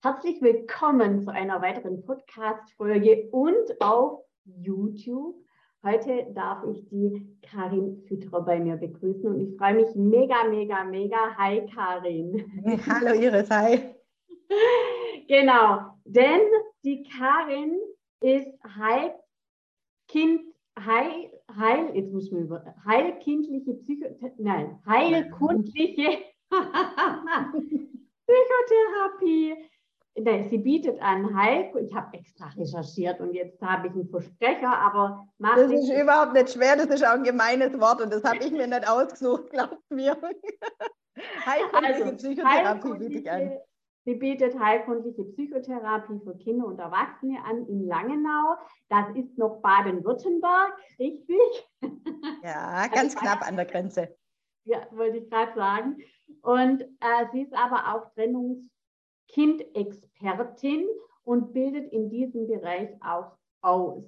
Herzlich willkommen zu einer weiteren Podcast-Folge und auf YouTube. Heute darf ich die Karin Fütterer bei mir begrüßen und ich freue mich mega, mega, mega. Hi Karin. Hallo Iris, hi. Genau, denn die Karin ist halb Kind, heil, heil, jetzt muss man über, heilkindliche Psycho, nein, heilkundliche Psychotherapie sie bietet an Heil. Ich habe extra recherchiert und jetzt habe ich einen Versprecher, aber Das ist überhaupt nicht schwer, das ist auch ein gemeines Wort und das habe ich mir nicht ausgesucht, glaubt mir. Heilkundliche also, Psychotherapie biete ich an. Sie bietet heilkundliche Psychotherapie für Kinder und Erwachsene an in Langenau. Das ist noch Baden-Württemberg, richtig? Ja, ganz also, knapp an der Grenze. Ja, wollte ich gerade sagen. Und äh, sie ist aber auch Trennungs- Kindexpertin und bildet in diesem Bereich auch aus.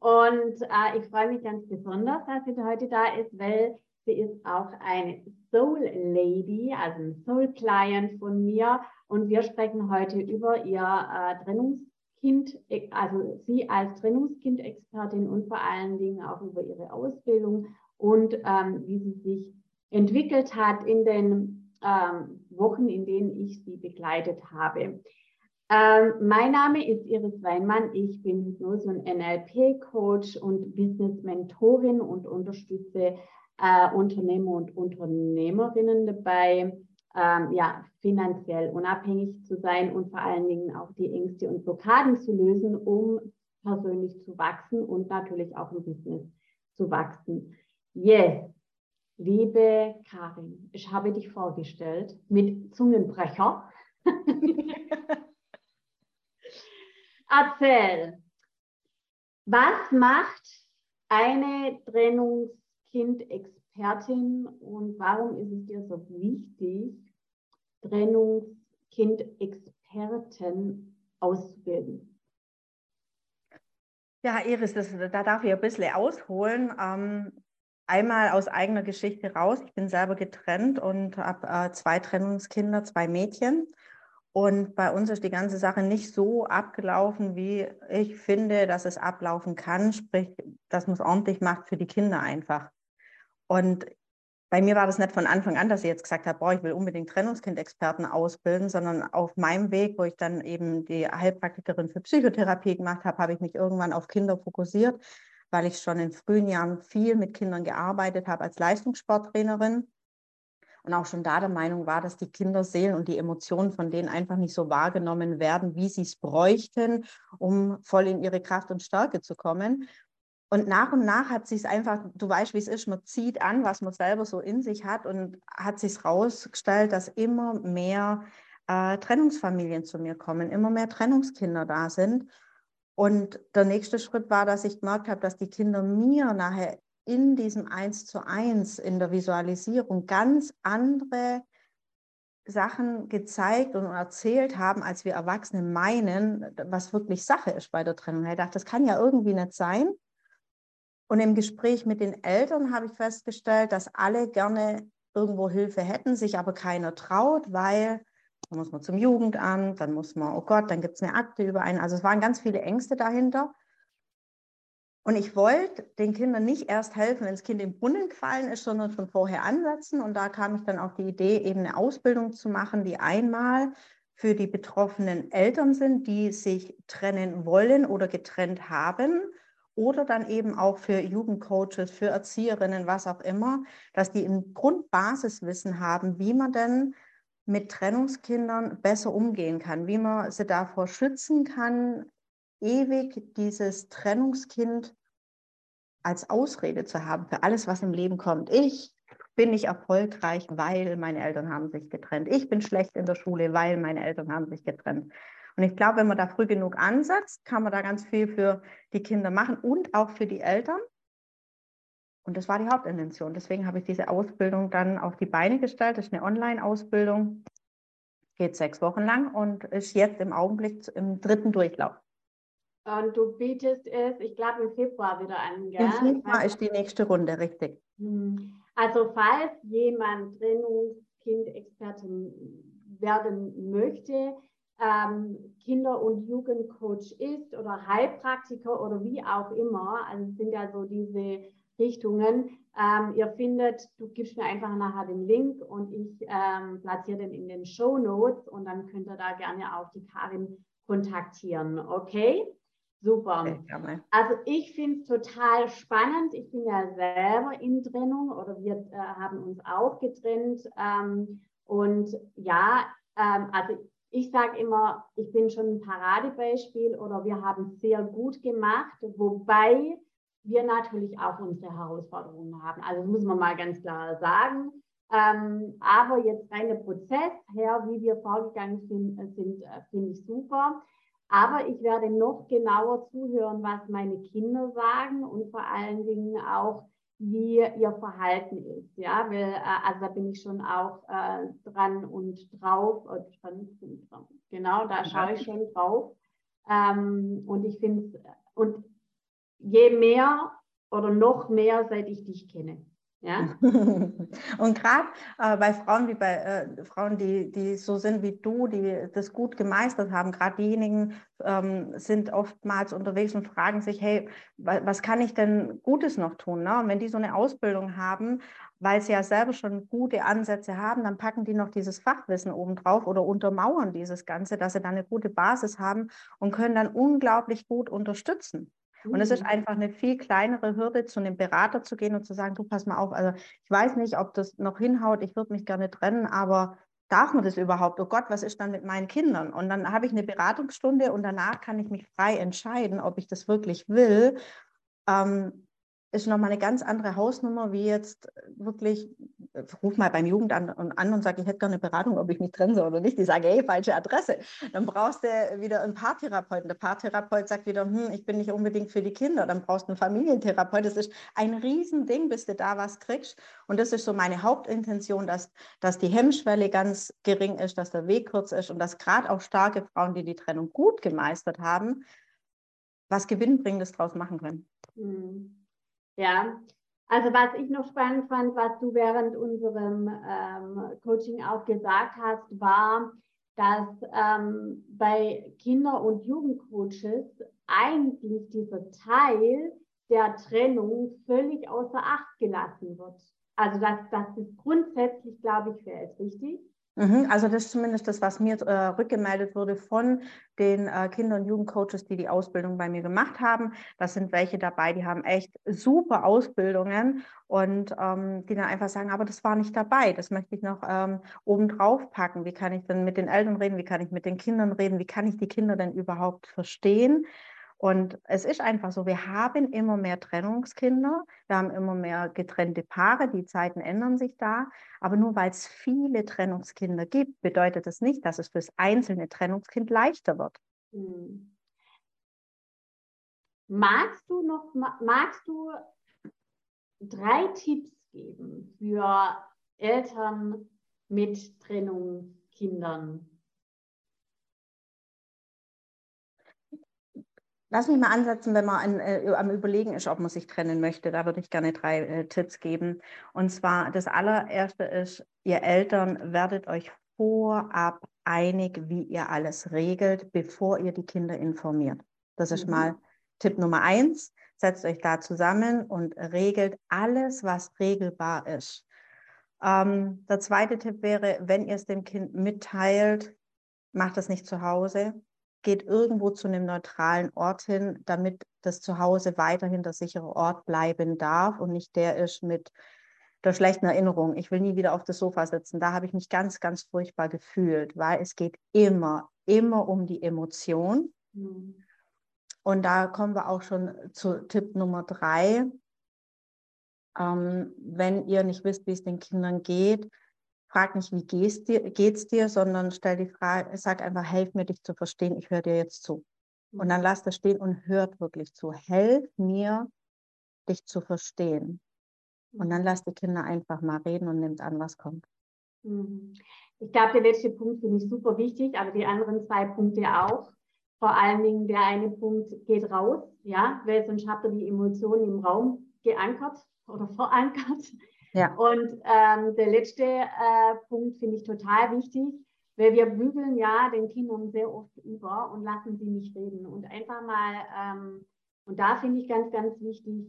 Und äh, ich freue mich ganz besonders, dass sie heute da ist, weil sie ist auch eine Soul Lady, also ein Soul Client von mir. Und wir sprechen heute über ihr äh, Trennungskind, also sie als Trennungskindexpertin und vor allen Dingen auch über ihre Ausbildung und ähm, wie sie sich entwickelt hat in den ähm, Wochen, in denen ich sie begleitet habe. Ähm, mein Name ist Iris Weinmann. Ich bin Hypnose- und NLP-Coach und Business-Mentorin und unterstütze äh, Unternehmer und Unternehmerinnen dabei, ähm, ja, finanziell unabhängig zu sein und vor allen Dingen auch die Ängste und Blockaden zu lösen, um persönlich zu wachsen und natürlich auch im Business zu wachsen. Yes, Liebe Karin, ich habe dich vorgestellt mit Zungenbrecher. Erzähl, was macht eine Trennungskind-Expertin und warum ist es dir so wichtig, Trennungskind-Experten auszubilden? Ja, Iris, das, da darf ich ein bisschen ausholen. Ähm, einmal aus eigener Geschichte raus. Ich bin selber getrennt und habe äh, zwei Trennungskinder, zwei Mädchen. Und bei uns ist die ganze Sache nicht so abgelaufen, wie ich finde, dass es ablaufen kann. Sprich, dass man es ordentlich macht für die Kinder einfach. Und bei mir war das nicht von Anfang an, dass ich jetzt gesagt habe, boah, ich will unbedingt Trennungskindexperten ausbilden, sondern auf meinem Weg, wo ich dann eben die Heilpraktikerin für Psychotherapie gemacht habe, habe ich mich irgendwann auf Kinder fokussiert, weil ich schon in frühen Jahren viel mit Kindern gearbeitet habe als Leistungssporttrainerin und auch schon da der Meinung war, dass die Kinderseelen und die Emotionen von denen einfach nicht so wahrgenommen werden, wie sie es bräuchten, um voll in ihre Kraft und Stärke zu kommen. Und nach und nach hat sich es einfach, du weißt, wie es ist, man zieht an, was man selber so in sich hat und hat sich herausgestellt, dass immer mehr äh, Trennungsfamilien zu mir kommen, immer mehr Trennungskinder da sind. Und der nächste Schritt war, dass ich gemerkt habe, dass die Kinder mir nachher in diesem Eins zu eins in der Visualisierung ganz andere Sachen gezeigt und erzählt haben, als wir Erwachsene meinen, was wirklich Sache ist bei der Trennung. Ich dachte, das kann ja irgendwie nicht sein. Und im Gespräch mit den Eltern habe ich festgestellt, dass alle gerne irgendwo Hilfe hätten, sich aber keiner traut, weil dann muss man zum Jugendamt, dann muss man, oh Gott, dann gibt es eine Akte über einen. Also es waren ganz viele Ängste dahinter. Und ich wollte den Kindern nicht erst helfen, wenn das Kind im Brunnen gefallen ist, sondern schon vorher ansetzen. Und da kam ich dann auf die Idee, eben eine Ausbildung zu machen, die einmal für die betroffenen Eltern sind, die sich trennen wollen oder getrennt haben. Oder dann eben auch für Jugendcoaches, für Erzieherinnen, was auch immer, dass die ein Grundbasiswissen haben, wie man denn mit Trennungskindern besser umgehen kann, wie man sie davor schützen kann, ewig dieses Trennungskind als Ausrede zu haben für alles, was im Leben kommt. Ich bin nicht erfolgreich, weil meine Eltern haben sich getrennt. Ich bin schlecht in der Schule, weil meine Eltern haben sich getrennt. Und ich glaube, wenn man da früh genug ansetzt, kann man da ganz viel für die Kinder machen und auch für die Eltern. Und das war die Hauptintention. Deswegen habe ich diese Ausbildung dann auf die Beine gestellt. Das ist eine Online-Ausbildung, geht sechs Wochen lang und ist jetzt im Augenblick im dritten Durchlauf. Und du bietest es, ich glaube, im Februar wieder an. Gell? Im Februar ist die nächste Runde, richtig. Hm. Also falls jemand Trennungskind-Expertin werden möchte, ähm, Kinder- und Jugendcoach ist oder Heilpraktiker oder wie auch immer. Also sind ja so diese Richtungen. Ähm, ihr findet, du gibst mir einfach nachher den Link und ich ähm, platziere den in den Show Notes und dann könnt ihr da gerne auch die Karin kontaktieren. Okay? Super. Also ich finde es total spannend. Ich bin ja selber in Trennung oder wir äh, haben uns auch getrennt. Ähm, und ja, ähm, also ich sage immer, ich bin schon ein Paradebeispiel oder wir haben es sehr gut gemacht, wobei wir natürlich auch unsere Herausforderungen haben. Also das muss man mal ganz klar sagen. Ähm, aber jetzt rein der Prozess her, wie wir vorgegangen sind, äh, sind äh, finde ich super. Aber ich werde noch genauer zuhören, was meine Kinder sagen und vor allen Dingen auch, wie ihr Verhalten ist. Ja, weil, äh, also da bin ich schon auch äh, dran und drauf. Dran, genau, da schaue ich schon drauf. Ähm, und ich finde es, und je mehr oder noch mehr, seit ich dich kenne. Ja? Und gerade äh, bei Frauen wie bei äh, Frauen, die, die so sind wie du, die das gut gemeistert haben, gerade diejenigen ähm, sind oftmals unterwegs und fragen sich, hey, was kann ich denn Gutes noch tun? Ne? Und wenn die so eine Ausbildung haben, weil sie ja selber schon gute Ansätze haben, dann packen die noch dieses Fachwissen obendrauf oder untermauern dieses Ganze, dass sie dann eine gute Basis haben und können dann unglaublich gut unterstützen. Und es ist mhm. einfach eine viel kleinere Hürde, zu einem Berater zu gehen und zu sagen, du pass mal auf, also ich weiß nicht, ob das noch hinhaut, ich würde mich gerne trennen, aber darf man das überhaupt? Oh Gott, was ist dann mit meinen Kindern? Und dann habe ich eine Beratungsstunde und danach kann ich mich frei entscheiden, ob ich das wirklich will. Ähm, ist nochmal eine ganz andere Hausnummer, wie jetzt wirklich, ruf mal beim Jugendamt an, und sage, ich hätte gerne eine Beratung, ob ich mich trennen soll oder nicht. Die sagen, hey, falsche Adresse. Dann brauchst du wieder einen Paartherapeuten. Der Paartherapeut sagt wieder, hm, ich bin nicht unbedingt für die Kinder. Dann brauchst du einen Familientherapeut. Das ist ein Riesending, bis du da was kriegst. Und das ist so meine Hauptintention, dass, dass die Hemmschwelle ganz gering ist, dass der Weg kurz ist und dass gerade auch starke Frauen, die die Trennung gut gemeistert haben, was Gewinnbringendes draus machen können. Mhm. Ja, also was ich noch spannend fand, was du während unserem ähm, Coaching auch gesagt hast, war, dass ähm, bei Kinder- und Jugendcoaches eigentlich dieser Teil der Trennung völlig außer Acht gelassen wird. Also dass, dass das grundsätzlich, glaube ich, fällt, richtig? Mhm, also das ist zumindest das, was mir äh, rückgemeldet wurde von den äh, Kinder- und Jugendcoaches, die die Ausbildung bei mir gemacht haben. Das sind welche dabei, die haben echt super Ausbildungen und ähm, die dann einfach sagen, aber das war nicht dabei, das möchte ich noch ähm, obendrauf packen. Wie kann ich denn mit den Eltern reden? Wie kann ich mit den Kindern reden? Wie kann ich die Kinder denn überhaupt verstehen? Und es ist einfach so, wir haben immer mehr Trennungskinder, wir haben immer mehr getrennte Paare, die Zeiten ändern sich da. Aber nur weil es viele Trennungskinder gibt, bedeutet das nicht, dass es für das einzelne Trennungskind leichter wird. Hm. Magst du noch, magst du drei Tipps geben für Eltern mit Trennungskindern? Lass mich mal ansetzen, wenn man an, äh, am Überlegen ist, ob man sich trennen möchte. Da würde ich gerne drei äh, Tipps geben. Und zwar, das allererste ist, ihr Eltern werdet euch vorab einig, wie ihr alles regelt, bevor ihr die Kinder informiert. Das ist mhm. mal Tipp Nummer eins. Setzt euch da zusammen und regelt alles, was regelbar ist. Ähm, der zweite Tipp wäre, wenn ihr es dem Kind mitteilt, macht das nicht zu Hause, geht irgendwo zu einem neutralen Ort hin, damit das Zuhause weiterhin der sichere Ort bleiben darf und nicht der ist mit der schlechten Erinnerung. Ich will nie wieder auf das Sofa sitzen. Da habe ich mich ganz, ganz furchtbar gefühlt, weil es geht immer, immer um die Emotion. Mhm. Und da kommen wir auch schon zu Tipp Nummer drei. Ähm, wenn ihr nicht wisst, wie es den Kindern geht, frag nicht, wie geht's dir, geht's dir, sondern stell die Frage, sag einfach, helf mir, dich zu verstehen, ich höre dir jetzt zu. Und dann mhm. lass das stehen und hört wirklich zu. Helf mir, dich zu verstehen. Und dann mhm. lass die Kinder einfach mal reden und nimmt an, was kommt. Mhm. Ich glaube, der letzte Punkt finde ich super wichtig, aber die anderen zwei Punkte auch. Vor allen Dingen der eine Punkt geht raus, ja, weil sonst habt ihr die Emotionen im Raum geankert oder verankert. Ja. Und ähm, der letzte äh, Punkt finde ich total wichtig, Weil wir bügeln ja den Kindern sehr oft über und lassen sie nicht reden. Und einfach mal, ähm, und da finde ich ganz, ganz wichtig,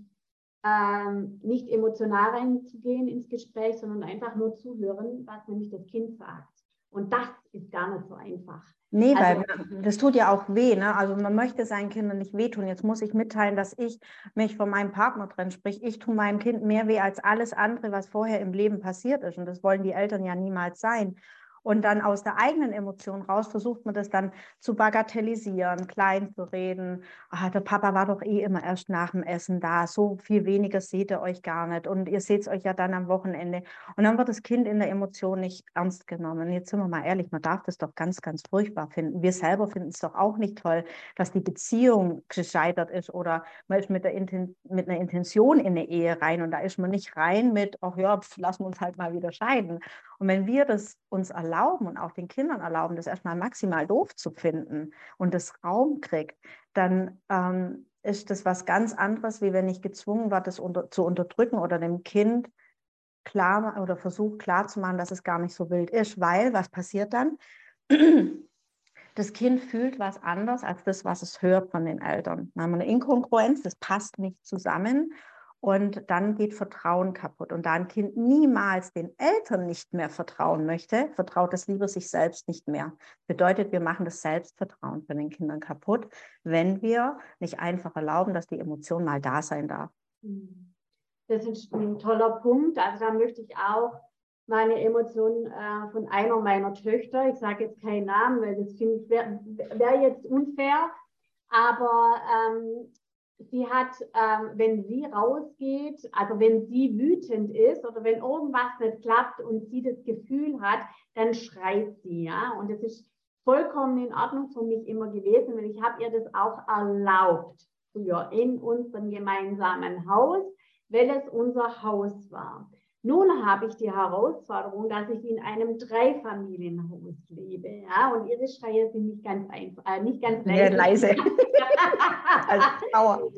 ähm, nicht emotional reinzugehen ins Gespräch, sondern einfach nur zuhören, was nämlich das Kind sagt. Und das ist gar nicht so einfach. Nee, also, weil das tut ja auch weh. Ne? Also man möchte seinen Kindern nicht wehtun. Jetzt muss ich mitteilen, dass ich mich von meinem Partner trenne. Sprich, ich tue meinem Kind mehr weh als alles andere, was vorher im Leben passiert ist. Und das wollen die Eltern ja niemals sein. Und dann aus der eigenen Emotion raus versucht man das dann zu bagatellisieren, klein zu reden. Ah, der Papa war doch eh immer erst nach dem Essen da. So viel weniger seht ihr euch gar nicht. Und ihr seht es euch ja dann am Wochenende. Und dann wird das Kind in der Emotion nicht ernst genommen. Jetzt sind wir mal ehrlich, man darf das doch ganz, ganz furchtbar finden. Wir selber finden es doch auch nicht toll, dass die Beziehung gescheitert ist oder man ist mit, der Inten mit einer Intention in eine Ehe rein und da ist man nicht rein mit, ach ja, pf, lassen wir uns halt mal wieder scheiden. Und wenn wir das uns erlauben, und auch den Kindern erlauben, das erstmal maximal doof zu finden und das Raum kriegt, dann ähm, ist das was ganz anderes, wie wenn ich gezwungen war, das unter, zu unterdrücken oder dem Kind klar oder versucht klarzumachen, dass es gar nicht so wild ist. Weil, was passiert dann? Das Kind fühlt was anders als das, was es hört von den Eltern. Dann haben wir eine Inkongruenz, das passt nicht zusammen. Und dann geht Vertrauen kaputt. Und da ein Kind niemals den Eltern nicht mehr vertrauen möchte, vertraut es lieber sich selbst nicht mehr. Bedeutet, wir machen das Selbstvertrauen von den Kindern kaputt, wenn wir nicht einfach erlauben, dass die Emotion mal da sein darf. Das ist ein toller Punkt. Also da möchte ich auch meine Emotionen äh, von einer meiner Töchter, ich sage jetzt keinen Namen, weil das wäre wär jetzt unfair, aber ähm, sie hat, ähm, wenn sie rausgeht, also wenn sie wütend ist oder wenn irgendwas nicht klappt und sie das Gefühl hat, dann schreit sie, ja. Und das ist vollkommen in Ordnung für mich immer gewesen, weil ich habe ihr das auch erlaubt früher in unserem gemeinsamen Haus, weil es unser Haus war. Nun habe ich die Herausforderung, dass ich in einem Dreifamilienhaus lebe, ja, und ihre Schreie sind nicht ganz einfach, äh, nicht ganz leise. leise. also Power.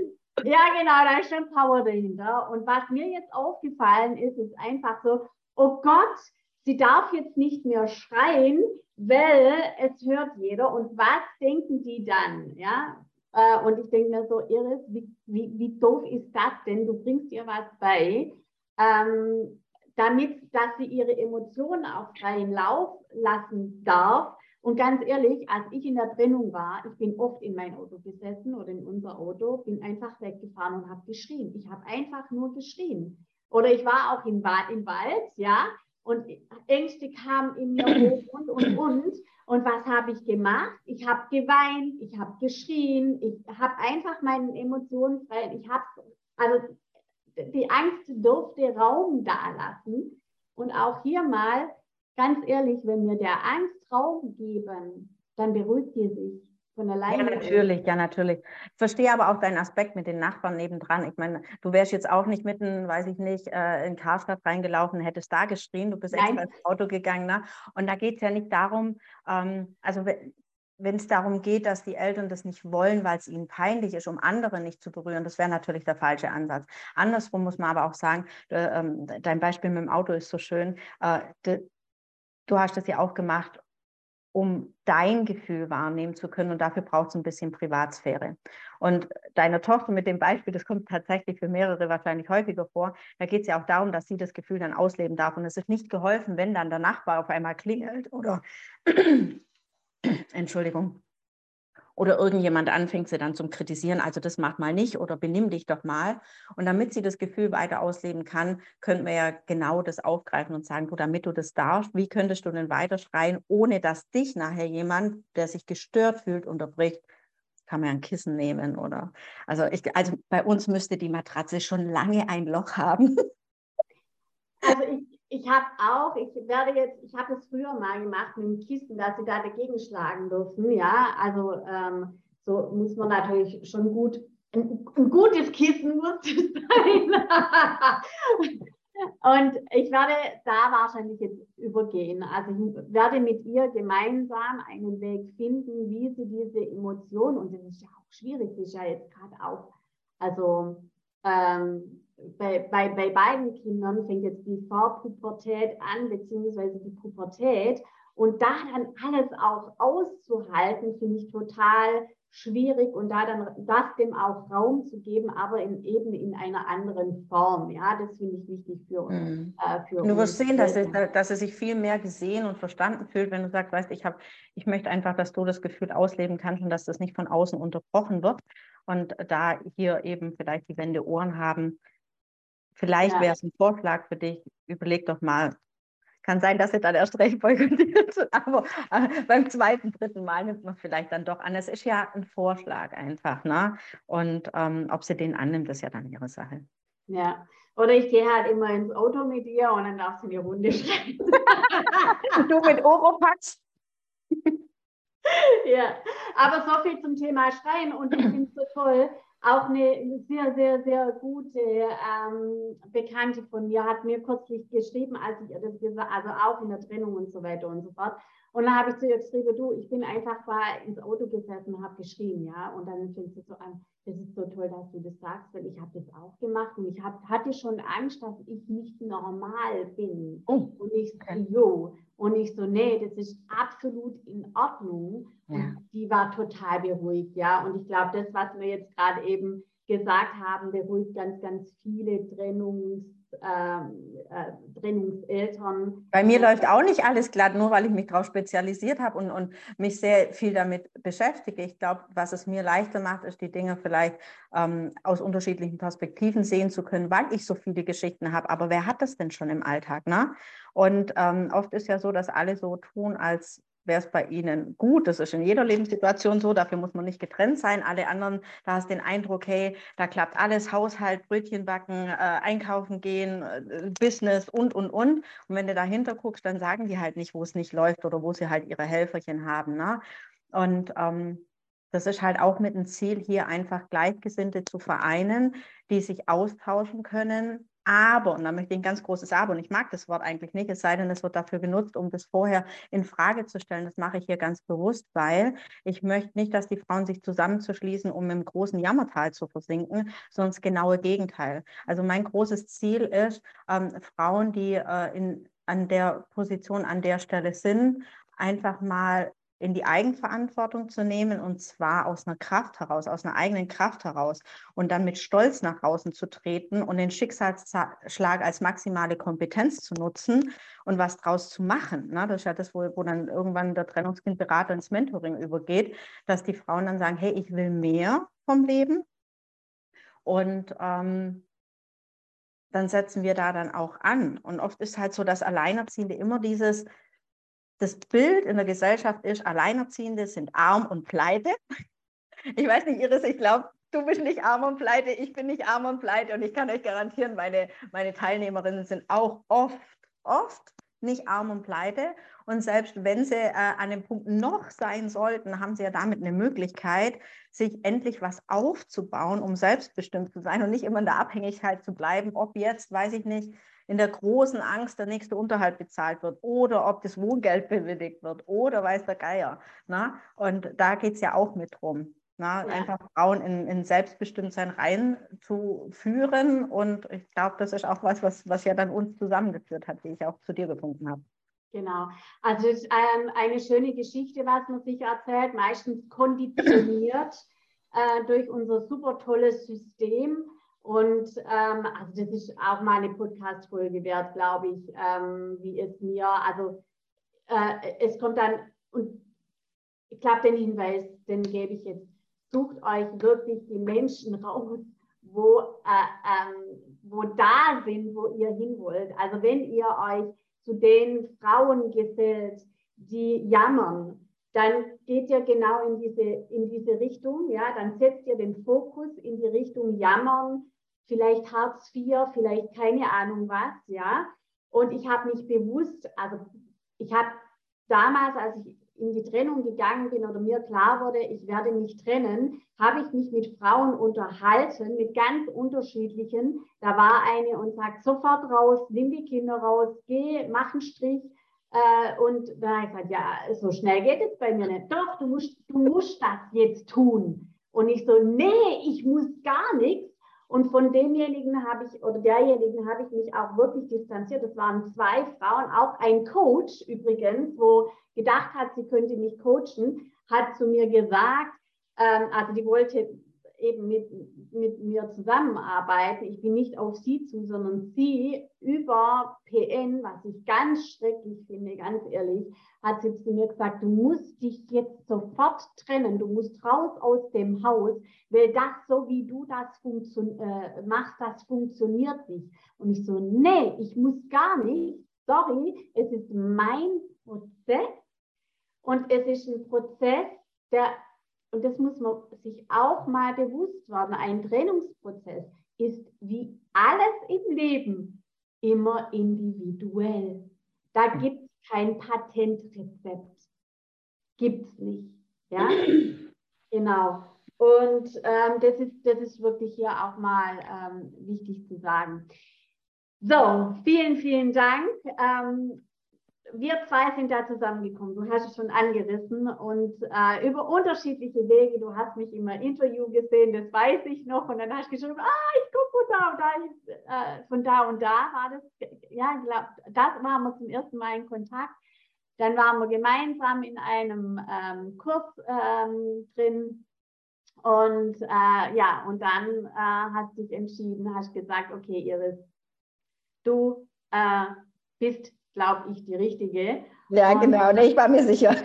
Ja, genau, da ist schon Power dahinter. Und was mir jetzt aufgefallen ist, ist einfach so, oh Gott, sie darf jetzt nicht mehr schreien, weil es hört jeder. Und was denken die dann? Ja, äh, und ich denke mir so, Iris, wie, wie, wie doof ist das denn? Du bringst ihr was bei ähm, damit, dass sie ihre Emotionen auch freien Lauf lassen darf. Und ganz ehrlich, als ich in der Trennung war, ich bin oft in mein Auto gesessen oder in unser Auto, bin einfach weggefahren und habe geschrien. Ich habe einfach nur geschrien. Oder ich war auch im, Wald, im Wald, ja, und Ängste kamen in mir hoch und, und, und. Und was habe ich gemacht? Ich habe geweint, ich habe geschrien, ich habe einfach meinen Emotionen frei. Ich habe, also die Angst durfte Raum da lassen. Und auch hier mal, ganz ehrlich, wenn wir der Angst Raum geben, dann beruhigt die sich von alleine. Ja, natürlich, ja, natürlich. Ich verstehe aber auch deinen Aspekt mit den Nachbarn nebendran. Ich meine, du wärst jetzt auch nicht mitten, weiß ich nicht, äh, in Karstadt reingelaufen, hättest da geschrien, du bist Nein. extra ins Auto gegangen. Ne? Und da geht es ja nicht darum, ähm, also wenn es darum geht, dass die Eltern das nicht wollen, weil es ihnen peinlich ist, um andere nicht zu berühren, das wäre natürlich der falsche Ansatz. Andersrum muss man aber auch sagen, äh, äh, dein Beispiel mit dem Auto ist so schön. Äh, du hast das ja auch gemacht, um dein Gefühl wahrnehmen zu können und dafür braucht es ein bisschen Privatsphäre. Und deine Tochter mit dem Beispiel, das kommt tatsächlich für mehrere wahrscheinlich häufiger vor, da geht es ja auch darum, dass sie das Gefühl dann ausleben darf. Und es ist nicht geholfen, wenn dann der Nachbar auf einmal klingelt oder Entschuldigung, oder irgendjemand anfängt sie dann zum Kritisieren, also das mach mal nicht oder benimm dich doch mal. Und damit sie das Gefühl weiter ausleben kann, könnten wir ja genau das aufgreifen und sagen, du, damit du das darfst, wie könntest du denn weiter schreien, ohne dass dich nachher jemand, der sich gestört fühlt, unterbricht? Kann man ja ein Kissen nehmen oder, also, ich, also bei uns müsste die Matratze schon lange ein Loch haben. Also ich ich habe auch, ich werde jetzt, ich habe es früher mal gemacht mit dem Kissen, dass sie da dagegen schlagen dürfen. Ja, also ähm, so muss man natürlich schon gut, ein, ein gutes Kissen muss es sein. Und ich werde da wahrscheinlich jetzt übergehen. Also ich werde mit ihr gemeinsam einen Weg finden, wie sie diese Emotionen, und das ist ja auch schwierig, das ist ja jetzt gerade auch, also ähm, bei, bei, bei beiden Kindern fängt jetzt die Vorpubertät an, beziehungsweise die Pubertät. Und da dann alles auch auszuhalten, finde ich total schwierig und da dann das dem auch Raum zu geben, aber in, eben in einer anderen Form. Ja, das finde ich wichtig für uns. Mhm. Äh, für du wirst sehen, dass es, dass es sich viel mehr gesehen und verstanden fühlt, wenn du sagst, weißt ich habe, ich möchte einfach, dass du das Gefühl ausleben kannst und dass das nicht von außen unterbrochen wird. Und da hier eben vielleicht die Wände Ohren haben, vielleicht ja. wäre es ein Vorschlag für dich, überleg doch mal, kann sein, dass sie dann erst recht boykottiert aber äh, beim zweiten, dritten Mal nimmt man vielleicht dann doch an. Es ist ja ein Vorschlag einfach, ne? Und ähm, ob sie den annimmt, ist ja dann ihre Sache. Ja, oder ich gehe halt immer ins Auto mit ihr und dann darf sie eine Runde schreien. du mit Oropax? ja, aber so viel zum Thema Schreien und ich finde es so toll, auch eine sehr, sehr, sehr gute ähm, Bekannte von mir hat mir kürzlich geschrieben, als ich ihr das gesagt also auch in der Trennung und so weiter und so fort. Und dann habe ich zu ihr geschrieben, du, ich bin einfach mal ins Auto gesessen und habe geschrien, ja. Und dann fängt sie so an, das ist so toll, dass du das sagst, weil ich habe das auch gemacht und ich hab, hatte schon Angst, dass ich nicht normal bin. Oh. Und ich jo. Und ich so, nee, das ist absolut in Ordnung. Ja. Und die war total beruhigt, ja. Und ich glaube, das, was wir jetzt gerade eben gesagt haben, beruhigt ganz, ganz viele Trennungs ähm, äh, Trennungseltern. Bei mir läuft auch nicht alles glatt, nur weil ich mich darauf spezialisiert habe und, und mich sehr viel damit beschäftige. Ich glaube, was es mir leichter macht, ist die Dinge vielleicht ähm, aus unterschiedlichen Perspektiven sehen zu können, weil ich so viele Geschichten habe. Aber wer hat das denn schon im Alltag? Ne? Und ähm, oft ist ja so, dass alle so tun, als wäre es bei Ihnen gut. Das ist in jeder Lebenssituation so. Dafür muss man nicht getrennt sein. Alle anderen, da hast du den Eindruck, hey, da klappt alles, Haushalt, Brötchen backen, äh, einkaufen gehen, äh, Business und, und, und. Und wenn du dahinter guckst, dann sagen die halt nicht, wo es nicht läuft oder wo sie halt ihre Helferchen haben. Ne? Und ähm, das ist halt auch mit dem Ziel, hier einfach Gleichgesinnte zu vereinen, die sich austauschen können, aber, und da möchte ich ein ganz großes Aber, und ich mag das Wort eigentlich nicht, es sei denn, es wird dafür genutzt, um das vorher in Frage zu stellen. Das mache ich hier ganz bewusst, weil ich möchte nicht, dass die Frauen sich zusammenzuschließen, um im großen Jammertal zu versinken, sondern das genaue Gegenteil. Also mein großes Ziel ist, ähm, Frauen, die äh, in, an der Position, an der Stelle sind, einfach mal in die Eigenverantwortung zu nehmen und zwar aus einer Kraft heraus, aus einer eigenen Kraft heraus und dann mit Stolz nach außen zu treten und den Schicksalsschlag als maximale Kompetenz zu nutzen und was draus zu machen. Ne? Das ist ja das, wo, wo dann irgendwann der Trennungskindberater ins Mentoring übergeht, dass die Frauen dann sagen, hey, ich will mehr vom Leben und ähm, dann setzen wir da dann auch an. Und oft ist halt so, dass Alleinerziehende immer dieses, das Bild in der Gesellschaft ist, Alleinerziehende sind arm und pleite. Ich weiß nicht, Iris, ich glaube, du bist nicht arm und pleite, ich bin nicht arm und pleite und ich kann euch garantieren, meine, meine Teilnehmerinnen sind auch oft, oft nicht arm und pleite. Und selbst wenn sie äh, an dem Punkt noch sein sollten, haben sie ja damit eine Möglichkeit, sich endlich was aufzubauen, um selbstbestimmt zu sein und nicht immer in der Abhängigkeit zu bleiben, ob jetzt, weiß ich nicht, in der großen Angst der nächste Unterhalt bezahlt wird oder ob das Wohngeld bewilligt wird oder weiß der Geier. Na? Und da geht es ja auch mit drum. Na? Ja. Einfach Frauen in, in Selbstbestimmtsein reinzuführen. Und ich glaube, das ist auch was, was, was ja dann uns zusammengeführt hat, wie ich auch zu dir gefunden habe. Genau. Also ähm, eine schöne Geschichte, was man sich erzählt, meistens konditioniert äh, durch unser super tolles System. Und ähm, also das ist auch mal eine Podcast-Folge wert, glaube ich, ähm, wie es mir, also äh, es kommt dann, und ich glaube, den Hinweis, den gebe ich jetzt, sucht euch wirklich die Menschen raus, wo, äh, ähm, wo da sind, wo ihr hin wollt. Also wenn ihr euch zu den Frauen gesellt, die jammern, dann geht ihr genau in diese, in diese Richtung, ja, dann setzt ihr den Fokus in die Richtung Jammern, vielleicht Hartz IV, vielleicht keine Ahnung was, ja. Und ich habe mich bewusst, also ich habe damals, als ich in die Trennung gegangen bin oder mir klar wurde, ich werde mich trennen, habe ich mich mit Frauen unterhalten, mit ganz unterschiedlichen. Da war eine und sagt, sofort raus, nimm die Kinder raus, geh, mach einen Strich. Äh, und dann habe ich gesagt, ja, so schnell geht es bei mir nicht. Doch, du musst, du musst das jetzt tun. Und ich so, nee, ich muss gar nichts. Und von demjenigen habe ich, oder derjenigen habe ich mich auch wirklich distanziert. Das waren zwei Frauen, auch ein Coach übrigens, wo gedacht hat, sie könnte mich coachen, hat zu mir gesagt, ähm, also die wollte eben mit, mit mir zusammenarbeiten. Ich bin nicht auf sie zu, sondern sie über PN, was ich ganz schrecklich finde, ganz ehrlich, hat sie zu mir gesagt, du musst dich jetzt sofort trennen, du musst raus aus dem Haus, weil das, so wie du das äh, machst, das funktioniert nicht. Und ich so, nee, ich muss gar nicht, sorry, es ist mein Prozess und es ist ein Prozess, der und das muss man sich auch mal bewusst werden, ein Trennungsprozess ist wie alles im Leben immer individuell. Da hm. gibt es kein Patentrezept. Gibt es nicht. Ja? genau. Und ähm, das, ist, das ist wirklich hier auch mal ähm, wichtig zu sagen. So, vielen, vielen Dank. Ähm, wir zwei sind da zusammengekommen. Du hast es schon angerissen und äh, über unterschiedliche Wege. Du hast mich immer Interview gesehen, das weiß ich noch. Und dann hast du geschrieben, ah, ich gucke von da und da. Ist, äh, von da und da war das. Ja, ich glaube, das waren wir zum ersten Mal in Kontakt. Dann waren wir gemeinsam in einem ähm, Kurs ähm, drin. Und äh, ja, und dann äh, hast du dich entschieden, hast gesagt, okay, Iris, du äh, bist glaube ich, die richtige. Ja, und genau, nee, ich war mir sicher.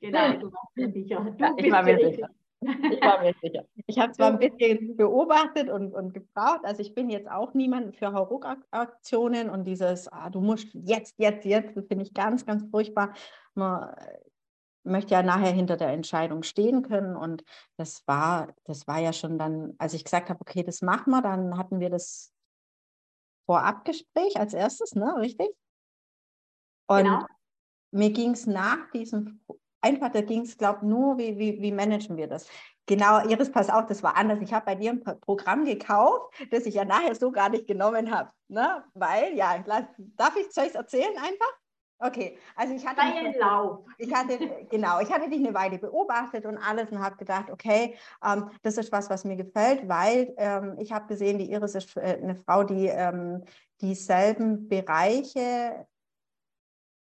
genau, du warst mir sicher. Du ja, ich war mir sicher. Ich war mir sicher. Ich habe zwar ein bisschen beobachtet und, und gebraucht, also ich bin jetzt auch niemand für Hauruck-Aktionen und dieses, ah, du musst jetzt, jetzt, jetzt, das finde ich ganz, ganz furchtbar. Man möchte ja nachher hinter der Entscheidung stehen können und das war, das war ja schon dann, als ich gesagt habe, okay, das machen wir, dann hatten wir das Vorabgespräch als erstes, ne? Richtig? Und genau. mir ging es nach diesem, einfach, da ging es, glaube ich, nur, wie, wie, wie managen wir das? Genau, Iris, pass auf, das war anders. Ich habe bei dir ein Programm gekauft, das ich ja nachher so gar nicht genommen habe. Ne? Weil, ja, darf ich es euch erzählen einfach? Okay, also ich hatte, dich, ich hatte genau, ich hatte dich eine Weile beobachtet und alles und habe gedacht, okay, ähm, das ist was, was mir gefällt, weil ähm, ich habe gesehen, die Iris ist äh, eine Frau, die ähm, dieselben Bereiche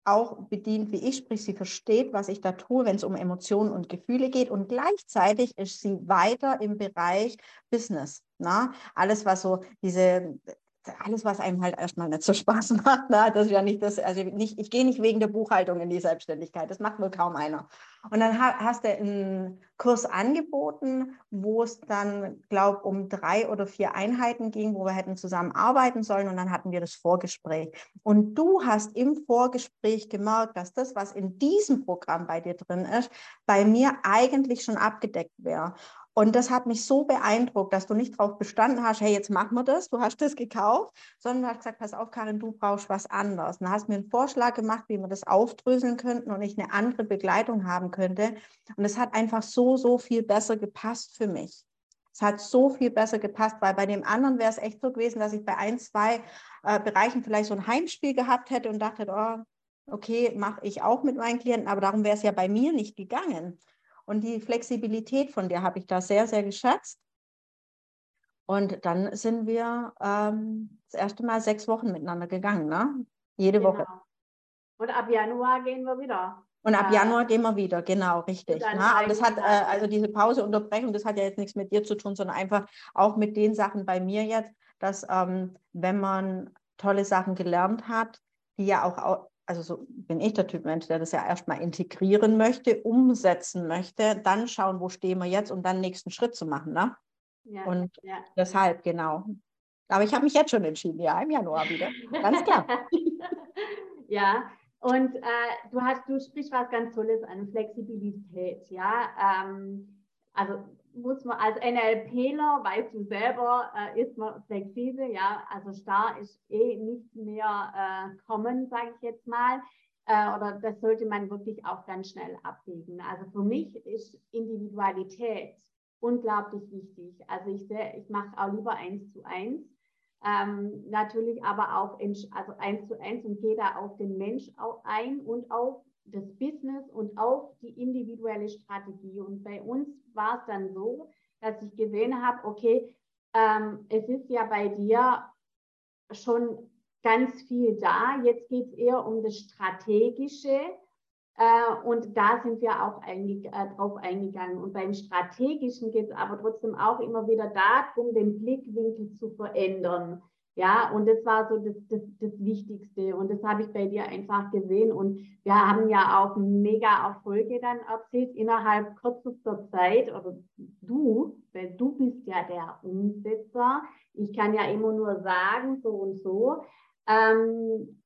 auch bedient wie ich, sprich sie versteht, was ich da tue, wenn es um Emotionen und Gefühle geht und gleichzeitig ist sie weiter im Bereich Business. Na? Alles, was so diese alles, was einem halt erstmal nicht so Spaß macht. Ne? Das ist ja nicht das, also nicht, ich gehe nicht wegen der Buchhaltung in die Selbstständigkeit, das macht wohl kaum einer. Und dann hast du einen Kurs angeboten, wo es dann, glaube um drei oder vier Einheiten ging, wo wir hätten zusammen arbeiten sollen und dann hatten wir das Vorgespräch. Und du hast im Vorgespräch gemerkt, dass das, was in diesem Programm bei dir drin ist, bei mir eigentlich schon abgedeckt wäre. Und das hat mich so beeindruckt, dass du nicht darauf bestanden hast, hey, jetzt machen wir das, du hast das gekauft, sondern du hast gesagt, pass auf, Karin, du brauchst was anderes. Und hast mir einen Vorschlag gemacht, wie wir das aufdröseln könnten und ich eine andere Begleitung haben könnte. Und es hat einfach so, so viel besser gepasst für mich. Es hat so viel besser gepasst, weil bei dem anderen wäre es echt so gewesen, dass ich bei ein, zwei äh, Bereichen vielleicht so ein Heimspiel gehabt hätte und dachte, oh, okay, mache ich auch mit meinen Klienten, aber darum wäre es ja bei mir nicht gegangen. Und die Flexibilität von dir habe ich da sehr, sehr geschätzt. Und dann sind wir ähm, das erste Mal sechs Wochen miteinander gegangen, ne? Jede genau. Woche. Und ab Januar gehen wir wieder. Und ab Januar gehen wir wieder, genau, richtig. Ne? Aber das hat, äh, also diese Pause, Unterbrechung, das hat ja jetzt nichts mit dir zu tun, sondern einfach auch mit den Sachen bei mir jetzt, dass ähm, wenn man tolle Sachen gelernt hat, die ja auch also so bin ich der Typ Mensch, der das ja erstmal integrieren möchte, umsetzen möchte, dann schauen, wo stehen wir jetzt und dann nächsten Schritt zu machen. Ne? Ja, und ja. deshalb, genau. Aber ich habe mich jetzt schon entschieden, ja, im Januar wieder. Ganz klar. ja, und äh, du hast, du sprichst was ganz Tolles an Flexibilität, ja. Ähm, also muss man als NLPler, weißt du selber, äh, ist man flexibel, ja, also starr ist eh nicht mehr äh, kommen, sage ich jetzt mal. Äh, oder das sollte man wirklich auch ganz schnell abwägen. Also für mich ist Individualität unglaublich wichtig. Also ich, ich mache auch lieber eins zu eins. Ähm, natürlich aber auch in, also eins zu eins und gehe da auf den Mensch ein und auf das Business und auch die individuelle Strategie. Und bei uns war es dann so, dass ich gesehen habe, okay, ähm, es ist ja bei dir schon ganz viel da. Jetzt geht es eher um das Strategische. Äh, und da sind wir auch einge äh, drauf eingegangen. Und beim Strategischen geht es aber trotzdem auch immer wieder darum, den Blickwinkel zu verändern. Ja, und das war so das, das, das Wichtigste. Und das habe ich bei dir einfach gesehen. Und wir haben ja auch mega Erfolge dann erzielt innerhalb kürzester Zeit. Oder du, weil du bist ja der Umsetzer. Ich kann ja immer nur sagen, so und so. Ähm,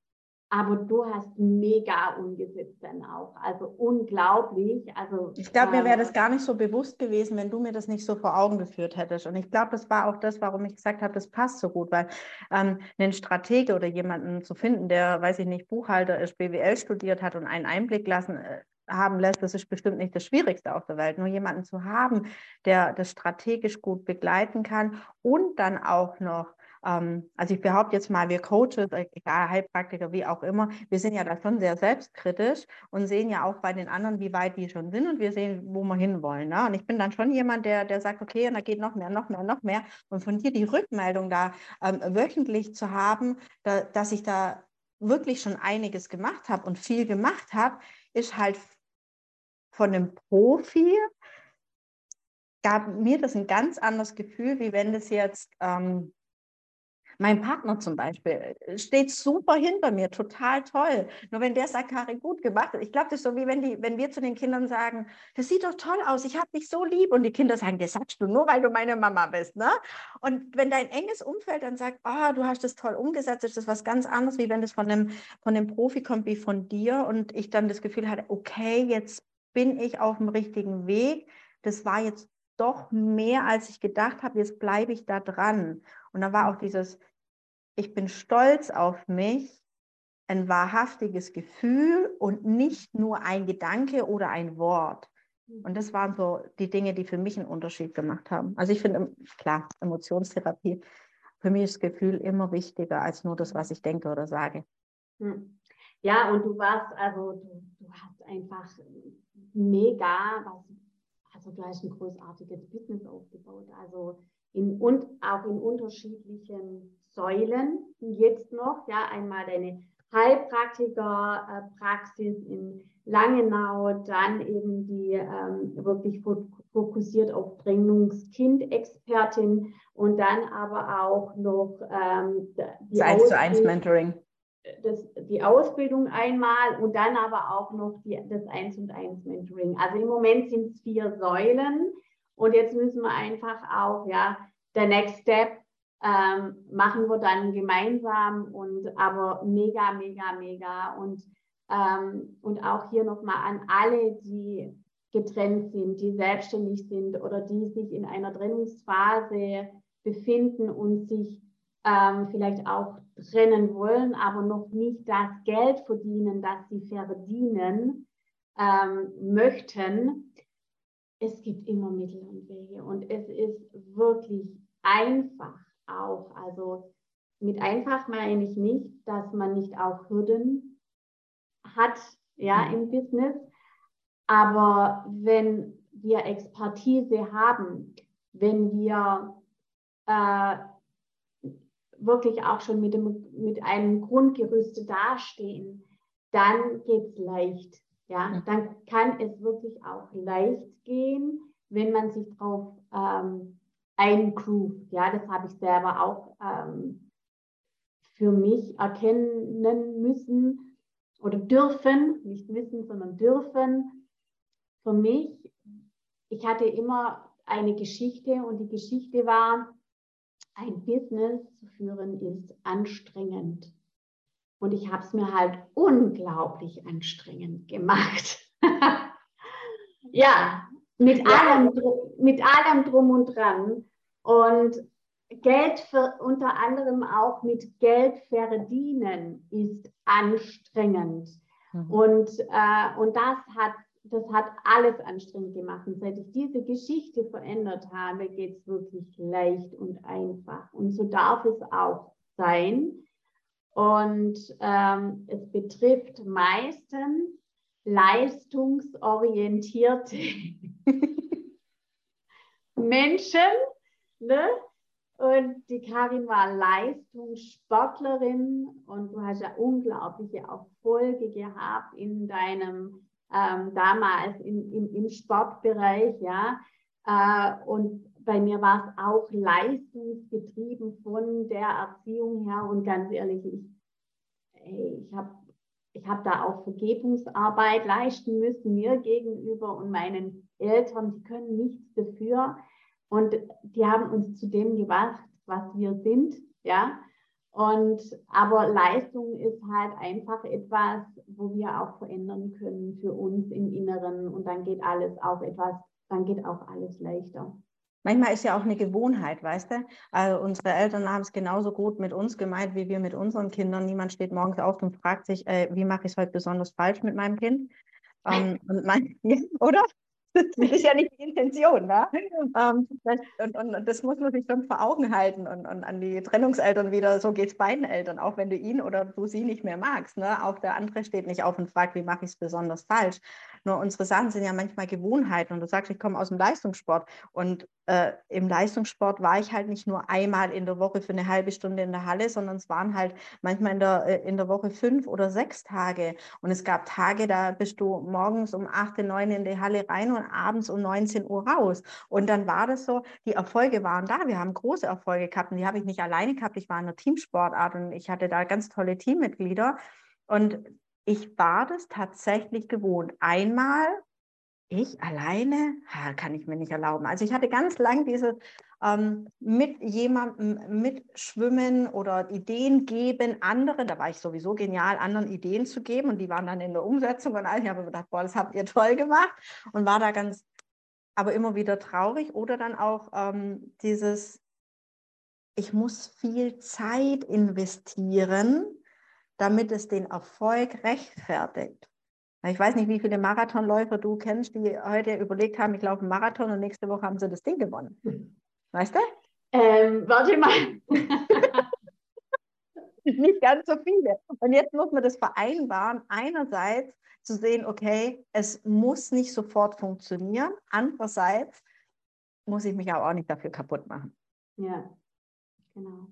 aber du hast mega umgesetzt dann auch. Also unglaublich. Also, ich glaube, mir wäre das gar nicht so bewusst gewesen, wenn du mir das nicht so vor Augen geführt hättest. Und ich glaube, das war auch das, warum ich gesagt habe, das passt so gut, weil ähm, einen Stratege oder jemanden zu finden, der, weiß ich nicht, Buchhalter ist, BWL studiert hat und einen Einblick lassen, äh, haben lässt, das ist bestimmt nicht das Schwierigste auf der Welt. Nur jemanden zu haben, der das strategisch gut begleiten kann und dann auch noch ähm, also ich behaupte jetzt mal, wir Coaches, äh, egal Heilpraktiker, wie auch immer, wir sind ja da schon sehr selbstkritisch und sehen ja auch bei den anderen, wie weit die schon sind und wir sehen, wo wir hinwollen. Ne? Und ich bin dann schon jemand, der, der sagt, okay, und da geht noch mehr, noch mehr, noch mehr. Und von dir die Rückmeldung da ähm, wöchentlich zu haben, da, dass ich da wirklich schon einiges gemacht habe und viel gemacht habe, ist halt von einem Profi gab mir das ein ganz anderes Gefühl, wie wenn das jetzt ähm, mein Partner zum Beispiel äh, steht super hinter mir, total toll. Nur wenn der sagt, Karin, gut gemacht. Ich glaube, das ist so wie wenn, die, wenn wir zu den Kindern sagen, das sieht doch toll aus, ich habe dich so lieb. Und die Kinder sagen, das sagst du nur, weil du meine Mama bist. Ne? Und wenn dein enges Umfeld dann sagt, oh, du hast das toll umgesetzt, ist das was ganz anderes, wie wenn das von einem, von einem Profi kommt wie von dir. Und ich dann das Gefühl hatte, okay, jetzt bin ich auf dem richtigen Weg. Das war jetzt doch mehr, als ich gedacht habe. Jetzt bleibe ich da dran. Und da war auch dieses, ich bin stolz auf mich, ein wahrhaftiges Gefühl und nicht nur ein Gedanke oder ein Wort. Und das waren so die Dinge, die für mich einen Unterschied gemacht haben. Also ich finde, klar, Emotionstherapie, für mich ist das Gefühl immer wichtiger als nur das, was ich denke oder sage. Hm. Ja, und du warst, also du, du hast einfach mega, also hast ein großartiges Business aufgebaut. Also in, und auch in unterschiedlichen Säulen. Jetzt noch, ja, einmal deine Heilpraktikerpraxis in Langenau, dann eben die ähm, wirklich fokussiert auf Trennungskind-Expertin und dann aber auch noch ähm, die das 1 zu 1 Mentoring. Das, die Ausbildung einmal und dann aber auch noch die, das 1 und 1 Mentoring. Also im Moment sind es vier Säulen und jetzt müssen wir einfach auch, ja, der Next Step ähm, machen wir dann gemeinsam und aber mega, mega, mega. Und, ähm, und auch hier nochmal an alle, die getrennt sind, die selbstständig sind oder die sich in einer Trennungsphase befinden und sich ähm, vielleicht auch trennen wollen, aber noch nicht das Geld verdienen, das sie verdienen ähm, möchten. Es gibt immer Mittel und Wege und es ist wirklich einfach auch. Also mit einfach meine ich nicht, dass man nicht auch Hürden hat, ja, mhm. im Business. Aber wenn wir Expertise haben, wenn wir äh, wirklich auch schon mit, dem, mit einem Grundgerüst dastehen, dann geht es leicht. Ja? Dann kann es wirklich auch leicht gehen, wenn man sich darauf ähm, eingroovt. Ja, das habe ich selber auch ähm, für mich erkennen müssen oder dürfen, nicht müssen, sondern dürfen. Für mich, ich hatte immer eine Geschichte und die Geschichte war, ein Business zu führen ist anstrengend. Und ich habe es mir halt unglaublich anstrengend gemacht. ja, mit, ja. Allem, mit allem drum und dran. Und Geld für, unter anderem auch mit Geld verdienen ist anstrengend. Mhm. Und, äh, und das, hat, das hat alles anstrengend gemacht. Und seit ich diese Geschichte verändert habe, geht es wirklich leicht und einfach. Und so darf es auch sein. Und ähm, es betrifft meistens leistungsorientierte Menschen. Ne? Und die Karin war Leistungssportlerin und du hast ja unglaubliche Erfolge gehabt in deinem ähm, damals in, in, im Sportbereich, ja. Äh, und bei mir war es auch leistungsgetrieben von der Erziehung her. Und ganz ehrlich, ich, ich habe ich hab da auch Vergebungsarbeit leisten müssen, mir gegenüber und meinen Eltern, die können nichts dafür. Und die haben uns zu dem gebracht, was wir sind. Ja. Und aber Leistung ist halt einfach etwas, wo wir auch verändern können für uns im Inneren und dann geht alles auch etwas, dann geht auch alles leichter. Manchmal ist ja auch eine Gewohnheit, weißt du? Also unsere Eltern haben es genauso gut mit uns gemeint, wie wir mit unseren Kindern. Niemand steht morgens auf und fragt sich, äh, wie mache ich es heute besonders falsch mit meinem Kind? Ähm, und ja, oder? Das ist ja nicht die Intention. Ne? Ähm, das, und, und, das muss man sich schon vor Augen halten und, und an die Trennungseltern wieder, so geht es beiden Eltern, auch wenn du ihn oder du sie nicht mehr magst. Ne? Auch der andere steht nicht auf und fragt, wie mache ich es besonders falsch. Nur unsere Sachen sind ja manchmal Gewohnheiten und du sagst, ich komme aus dem Leistungssport und äh, im Leistungssport war ich halt nicht nur einmal in der Woche für eine halbe Stunde in der Halle, sondern es waren halt manchmal in der, äh, in der Woche fünf oder sechs Tage. Und es gab Tage, da bist du morgens um 8, 9 in die Halle rein und abends um 19 Uhr raus. Und dann war das so, die Erfolge waren da. Wir haben große Erfolge gehabt und die habe ich nicht alleine gehabt. Ich war in einer Teamsportart und ich hatte da ganz tolle Teammitglieder. Und ich war das tatsächlich gewohnt. Einmal ich alleine kann ich mir nicht erlauben. Also ich hatte ganz lang diese ähm, mit jemandem mitschwimmen oder Ideen geben, anderen, da war ich sowieso genial, anderen Ideen zu geben und die waren dann in der Umsetzung und ich habe gedacht, boah, das habt ihr toll gemacht und war da ganz, aber immer wieder traurig oder dann auch ähm, dieses, ich muss viel Zeit investieren, damit es den Erfolg rechtfertigt. Ich weiß nicht, wie viele Marathonläufer du kennst, die heute überlegt haben, ich laufe einen Marathon und nächste Woche haben sie das Ding gewonnen. Weißt du? Ähm, warte mal. nicht ganz so viele. Und jetzt muss man das vereinbaren, einerseits zu sehen, okay, es muss nicht sofort funktionieren. Andererseits muss ich mich aber auch nicht dafür kaputt machen. Ja, genau.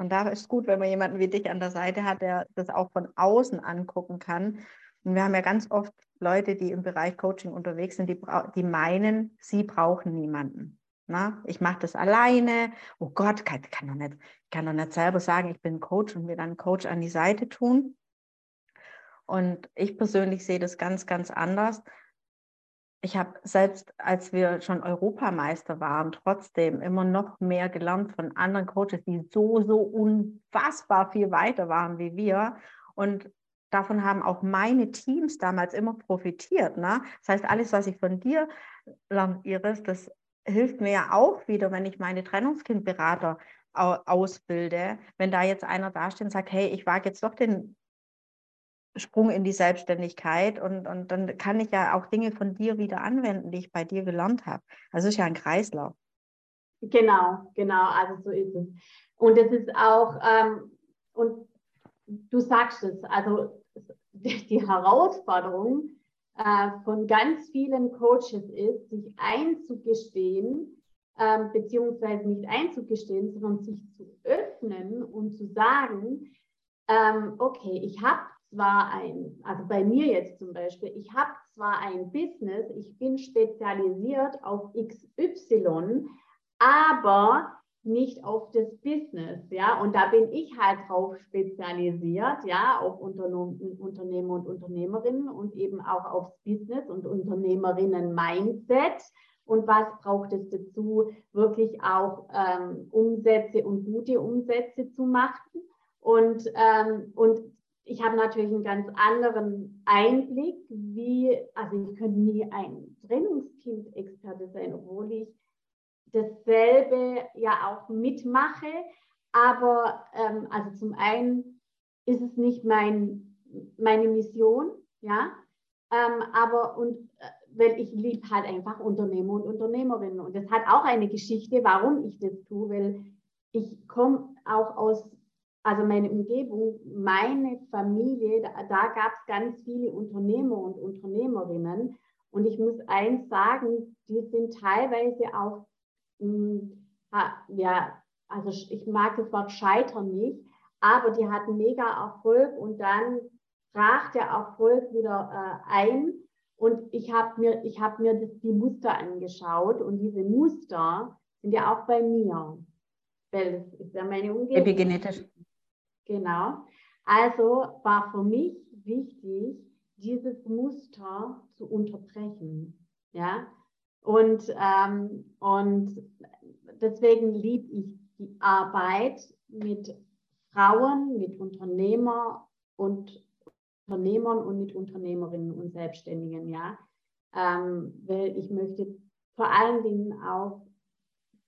Und da ist es gut, wenn man jemanden wie dich an der Seite hat, der das auch von außen angucken kann und wir haben ja ganz oft Leute, die im Bereich Coaching unterwegs sind, die, die meinen, sie brauchen niemanden. Na, ich mache das alleine. Oh Gott, kann, kann doch nicht, kann doch nicht selber sagen, ich bin Coach und mir dann Coach an die Seite tun. Und ich persönlich sehe das ganz, ganz anders. Ich habe selbst, als wir schon Europameister waren, trotzdem immer noch mehr gelernt von anderen Coaches, die so, so unfassbar viel weiter waren wie wir. Und davon haben auch meine Teams damals immer profitiert. Ne? Das heißt, alles, was ich von dir lerne, Iris, das hilft mir ja auch wieder, wenn ich meine Trennungskindberater ausbilde. Wenn da jetzt einer dasteht und sagt, hey, ich wage jetzt doch den Sprung in die Selbstständigkeit und, und dann kann ich ja auch Dinge von dir wieder anwenden, die ich bei dir gelernt habe. Also es ist ja ein Kreislauf. Genau, genau, also so ist es. Und es ist auch, ähm, und du sagst es, also die Herausforderung äh, von ganz vielen Coaches ist, sich einzugestehen, äh, beziehungsweise nicht einzugestehen, sondern sich zu öffnen und zu sagen, ähm, okay, ich habe zwar ein, also bei mir jetzt zum Beispiel, ich habe zwar ein Business, ich bin spezialisiert auf XY, aber nicht auf das Business, ja, und da bin ich halt drauf spezialisiert, ja, auf Unternehmer und Unternehmerinnen und eben auch aufs Business und Unternehmerinnen-Mindset. Und was braucht es dazu, wirklich auch ähm, Umsätze und gute Umsätze zu machen? Und, ähm, und ich habe natürlich einen ganz anderen Einblick, wie, also ich könnte nie ein Trennungskind-Experte sein, obwohl ich dasselbe ja auch mitmache. Aber ähm, also zum einen ist es nicht mein, meine Mission, ja, ähm, aber und äh, weil ich liebe halt einfach Unternehmer und Unternehmerinnen. Und das hat auch eine Geschichte, warum ich das tue, weil ich komme auch aus, also meine Umgebung, meine Familie, da, da gab es ganz viele Unternehmer und Unternehmerinnen. Und ich muss eins sagen, die sind teilweise auch mh, ja, also ich mag das Wort Scheitern nicht, aber die hatten mega Erfolg und dann brach der Erfolg wieder äh, ein und ich habe mir, ich hab mir das, die Muster angeschaut und diese Muster sind ja auch bei mir, weil das ist ja meine Umgebung. Epigenetisch. Genau. Also war für mich wichtig, dieses Muster zu unterbrechen. Ja, und, ähm, und deswegen liebe ich die Arbeit mit Frauen, mit Unternehmer und Unternehmern und mit Unternehmerinnen und Selbstständigen, ja. Ähm, weil ich möchte vor allen Dingen auch,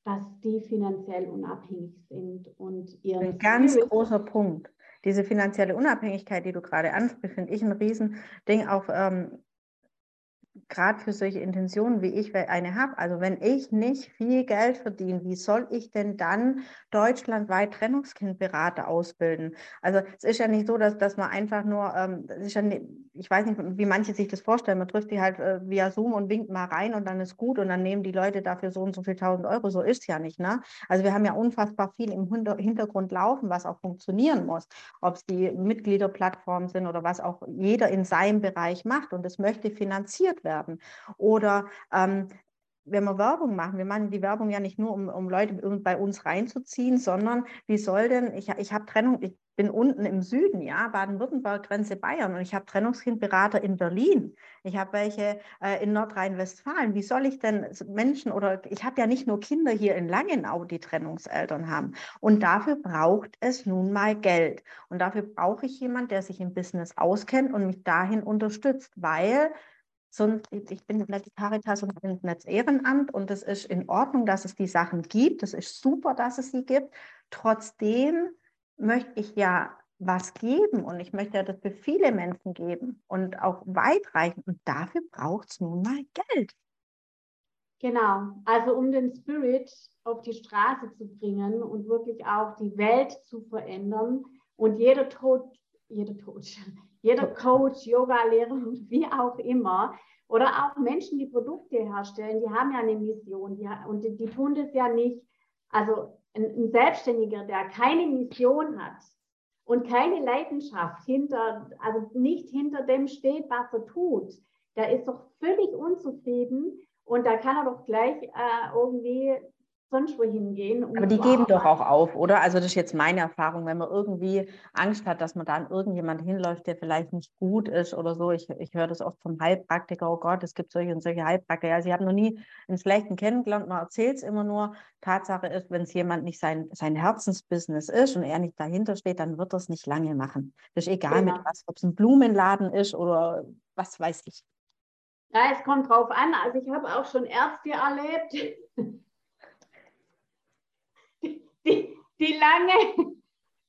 dass die finanziell unabhängig sind und ihren Ein ganz Spirit großer Punkt. Diese finanzielle Unabhängigkeit, die du gerade ansprichst, finde ich ein Riesending. Auch ähm, gerade für solche Intentionen, wie ich eine habe. Also wenn ich nicht viel Geld verdiene, wie soll ich denn dann deutschlandweit Trennungskindberater ausbilden? Also es ist ja nicht so, dass, dass man einfach nur, ähm, ja nicht, ich weiß nicht, wie manche sich das vorstellen, man trifft die halt äh, via Zoom und winkt mal rein und dann ist gut und dann nehmen die Leute dafür so und so viel tausend Euro. So ist es ja nicht. Ne? Also wir haben ja unfassbar viel im Hintergrund laufen, was auch funktionieren muss. Ob es die Mitgliederplattformen sind oder was auch jeder in seinem Bereich macht und es möchte finanziert werden. Oder ähm, wenn wir Werbung machen, wir machen die Werbung ja nicht nur, um, um Leute bei uns reinzuziehen, sondern wie soll denn, ich, ich habe Trennung, ich bin unten im Süden, ja, Baden-Württemberg, Grenze Bayern und ich habe Trennungskindberater in Berlin. Ich habe welche äh, in Nordrhein-Westfalen. Wie soll ich denn Menschen oder ich habe ja nicht nur Kinder hier in Langenau, die Trennungseltern haben. Und dafür braucht es nun mal Geld. Und dafür brauche ich jemanden, der sich im Business auskennt und mich dahin unterstützt, weil ich bin nicht Caritas und bin Netz Ehrenamt und es ist in Ordnung, dass es die Sachen gibt. Es ist super, dass es sie gibt. Trotzdem möchte ich ja was geben und ich möchte ja das für viele Menschen geben und auch weitreichend. Und dafür braucht es nun mal Geld. Genau, also um den Spirit auf die Straße zu bringen und wirklich auch die Welt zu verändern und jeder Tod, jeder Tod, jeder Coach, Yoga-Lehrer wie auch immer. Oder auch Menschen, die Produkte herstellen, die haben ja eine Mission die, und die, die tun das ja nicht. Also ein, ein Selbstständiger, der keine Mission hat und keine Leidenschaft hinter, also nicht hinter dem steht, was er tut, der ist doch völlig unzufrieden und da kann er doch gleich äh, irgendwie sonst wohin gehen. Um Aber die geben doch auch auf, oder? Also das ist jetzt meine Erfahrung, wenn man irgendwie Angst hat, dass man da an irgendjemand hinläuft, der vielleicht nicht gut ist oder so. Ich, ich höre das oft vom Heilpraktiker, oh Gott, es gibt solche und solche Heilpraktiker. Ja, sie haben noch nie einen schlechten kennengelernt, man erzählt es immer nur. Tatsache ist, wenn es jemand nicht sein, sein Herzensbusiness ist und er nicht dahinter steht, dann wird er es nicht lange machen. Das ist egal genau. mit was, ob es ein Blumenladen ist oder was weiß ich. Ja, es kommt drauf an. Also ich habe auch schon Ärzte erlebt, die, die lange,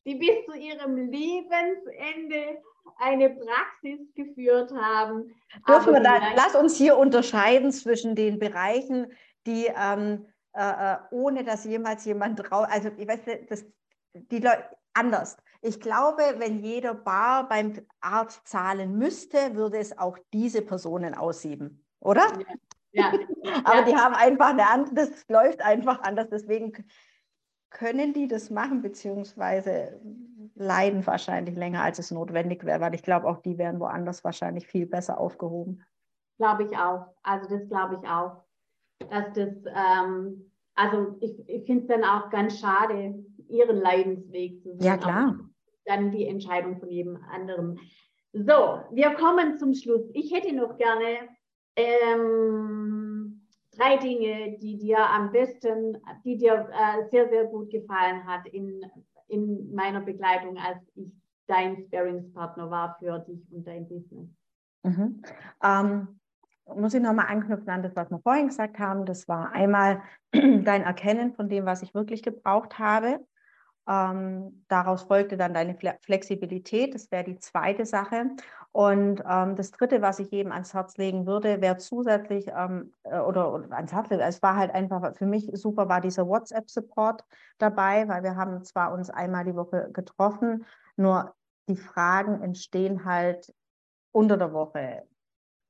die bis zu ihrem Lebensende eine Praxis geführt haben. Dürfen wir da, lass uns hier unterscheiden zwischen den Bereichen, die ähm, äh, äh ohne dass jemals jemand drauf, also ich weiß nicht, das, die Leute anders. Ich glaube, wenn jeder Bar beim Arzt zahlen müsste, würde es auch diese Personen aussieben, oder? Ja. ja. Aber ja. die haben einfach eine andere, das läuft einfach anders. Deswegen können die das machen, beziehungsweise leiden wahrscheinlich länger, als es notwendig wäre, weil ich glaube, auch die wären woanders wahrscheinlich viel besser aufgehoben. Glaube ich auch. Also das glaube ich auch. Dass das, ähm, also ich, ich finde es dann auch ganz schade, ihren Leidensweg zu sehen. Ja, klar. Dann die Entscheidung von jedem anderen. So, wir kommen zum Schluss. Ich hätte noch gerne ähm, drei Dinge, die dir am besten, die dir äh, sehr, sehr gut gefallen hat in, in meiner Begleitung, als ich dein Sparingspartner war für dich und dein Business? Mhm. Ähm, muss ich nochmal anknüpfen an das, was wir vorhin gesagt haben. Das war einmal dein Erkennen von dem, was ich wirklich gebraucht habe. Ähm, daraus folgte dann deine Flexibilität, das wäre die zweite Sache. Und ähm, das dritte, was ich jedem ans Herz legen würde, wäre zusätzlich ähm, äh, oder, oder, ans Herz legen, es war halt einfach für mich super, war dieser WhatsApp-Support dabei, weil wir haben zwar uns einmal die Woche getroffen, nur die Fragen entstehen halt unter der Woche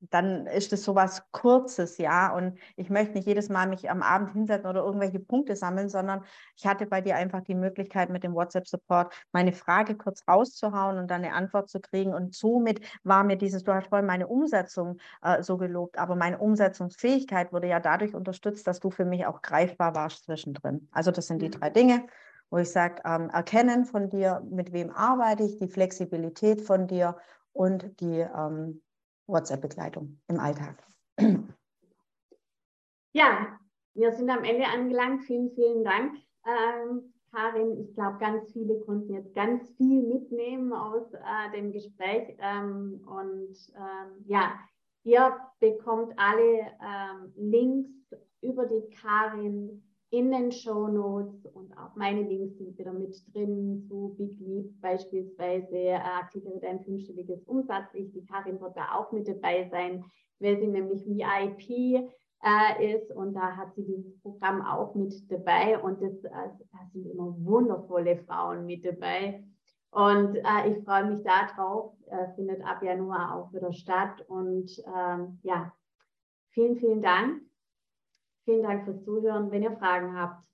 dann ist es so was Kurzes, ja. Und ich möchte nicht jedes Mal mich am Abend hinsetzen oder irgendwelche Punkte sammeln, sondern ich hatte bei dir einfach die Möglichkeit, mit dem WhatsApp-Support meine Frage kurz rauszuhauen und dann eine Antwort zu kriegen. Und somit war mir dieses, du hast vorhin meine Umsetzung äh, so gelobt, aber meine Umsetzungsfähigkeit wurde ja dadurch unterstützt, dass du für mich auch greifbar warst zwischendrin. Also das sind die drei Dinge wo ich sage, ähm, erkennen von dir, mit wem arbeite ich, die Flexibilität von dir und die ähm, WhatsApp-Begleitung im Alltag. Ja, wir sind am Ende angelangt. Vielen, vielen Dank. Ähm, Karin, ich glaube, ganz viele konnten jetzt ganz viel mitnehmen aus äh, dem Gespräch. Ähm, und ähm, ja, ihr bekommt alle ähm, Links über die Karin in den Show Notes und auch meine Links sind wieder mit drin zu Big Leap beispielsweise, äh, aktiviere dein fünfstelliges Umsatzlicht. Die Karin wird da auch mit dabei sein, weil sie nämlich VIP äh, ist und da hat sie dieses Programm auch mit dabei und das, äh, da sind immer wundervolle Frauen mit dabei. Und äh, ich freue mich darauf, äh, findet ab Januar auch wieder statt und ähm, ja, vielen, vielen Dank Vielen Dank fürs Zuhören. Wenn ihr Fragen habt,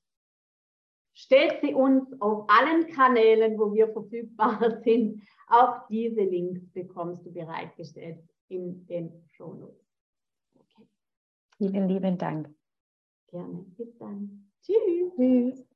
stellt sie uns auf allen Kanälen, wo wir verfügbar sind. Auch diese Links bekommst du bereitgestellt in den Show Notes. Okay. Vielen lieben Dank. Gerne. Bis dann. Tschüss. Tschüss.